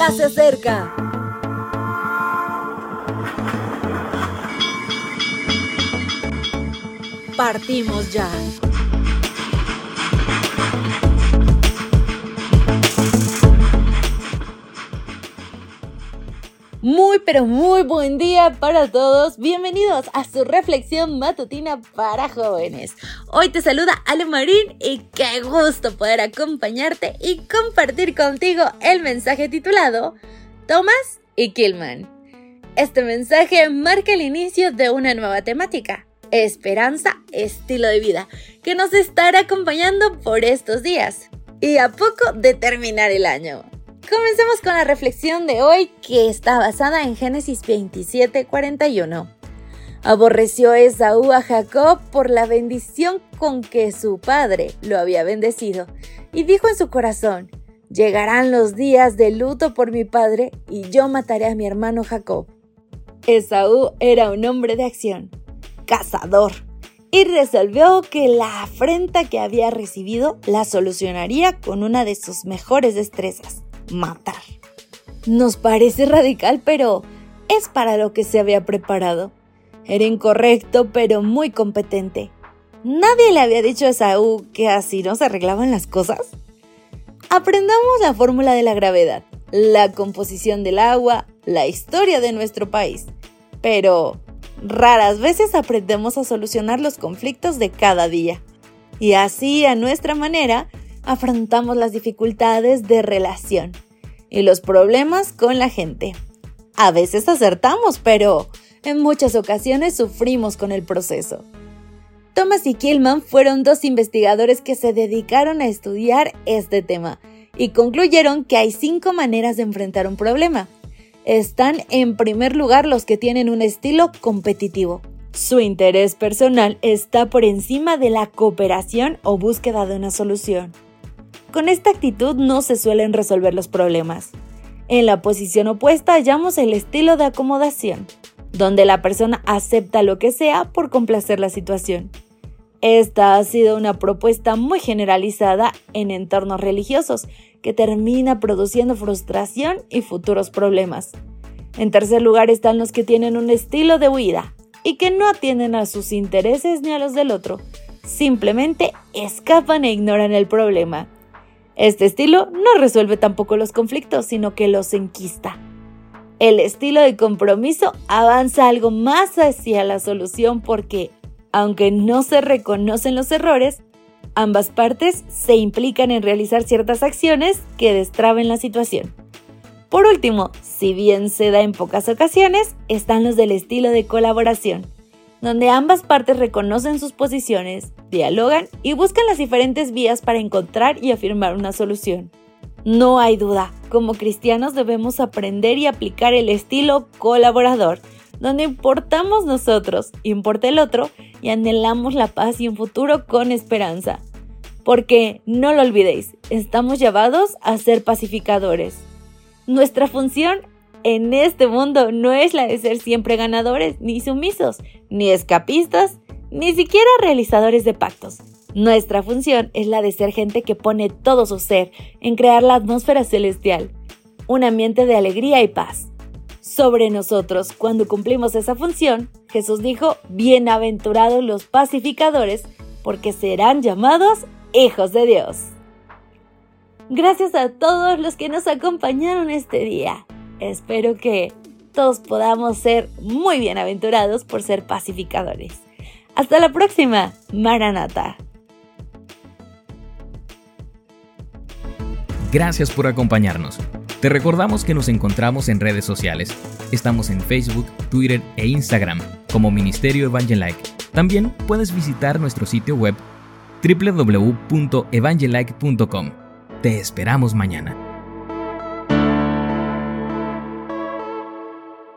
ya se acerca. Partimos ya. Muy pero muy buen día para todos. Bienvenidos a su reflexión matutina para jóvenes. Hoy te saluda Ale Marín y qué gusto poder acompañarte y compartir contigo el mensaje titulado Thomas y Killman. Este mensaje marca el inicio de una nueva temática, esperanza, estilo de vida, que nos estará acompañando por estos días y a poco de terminar el año. Comencemos con la reflexión de hoy que está basada en Génesis 27:41. Aborreció Esaú a Jacob por la bendición con que su padre lo había bendecido y dijo en su corazón, llegarán los días de luto por mi padre y yo mataré a mi hermano Jacob. Esaú era un hombre de acción, cazador, y resolvió que la afrenta que había recibido la solucionaría con una de sus mejores destrezas matar. Nos parece radical, pero es para lo que se había preparado. Era incorrecto, pero muy competente. ¿Nadie le había dicho a Saúl que así no se arreglaban las cosas? Aprendamos la fórmula de la gravedad, la composición del agua, la historia de nuestro país. Pero raras veces aprendemos a solucionar los conflictos de cada día. Y así, a nuestra manera, afrontamos las dificultades de relación y los problemas con la gente. A veces acertamos, pero en muchas ocasiones sufrimos con el proceso. Thomas y Killman fueron dos investigadores que se dedicaron a estudiar este tema y concluyeron que hay cinco maneras de enfrentar un problema. Están en primer lugar los que tienen un estilo competitivo. Su interés personal está por encima de la cooperación o búsqueda de una solución. Con esta actitud no se suelen resolver los problemas. En la posición opuesta hallamos el estilo de acomodación, donde la persona acepta lo que sea por complacer la situación. Esta ha sido una propuesta muy generalizada en entornos religiosos que termina produciendo frustración y futuros problemas. En tercer lugar están los que tienen un estilo de huida y que no atienden a sus intereses ni a los del otro, simplemente escapan e ignoran el problema. Este estilo no resuelve tampoco los conflictos, sino que los enquista. El estilo de compromiso avanza algo más hacia la solución porque, aunque no se reconocen los errores, ambas partes se implican en realizar ciertas acciones que destraben la situación. Por último, si bien se da en pocas ocasiones, están los del estilo de colaboración, donde ambas partes reconocen sus posiciones, dialogan y buscan las diferentes vías para encontrar y afirmar una solución. No hay duda, como cristianos debemos aprender y aplicar el estilo colaborador, donde importamos nosotros, importa el otro y anhelamos la paz y un futuro con esperanza. Porque, no lo olvidéis, estamos llamados a ser pacificadores. Nuestra función en este mundo no es la de ser siempre ganadores, ni sumisos, ni escapistas, ni siquiera realizadores de pactos. Nuestra función es la de ser gente que pone todo su ser en crear la atmósfera celestial, un ambiente de alegría y paz. Sobre nosotros, cuando cumplimos esa función, Jesús dijo, bienaventurados los pacificadores, porque serán llamados hijos de Dios. Gracias a todos los que nos acompañaron este día. Espero que todos podamos ser muy bienaventurados por ser pacificadores. Hasta la próxima, Maranata. Gracias por acompañarnos. Te recordamos que nos encontramos en redes sociales. Estamos en Facebook, Twitter e Instagram como Ministerio Evangelike. También puedes visitar nuestro sitio web www.evangelike.com. Te esperamos mañana.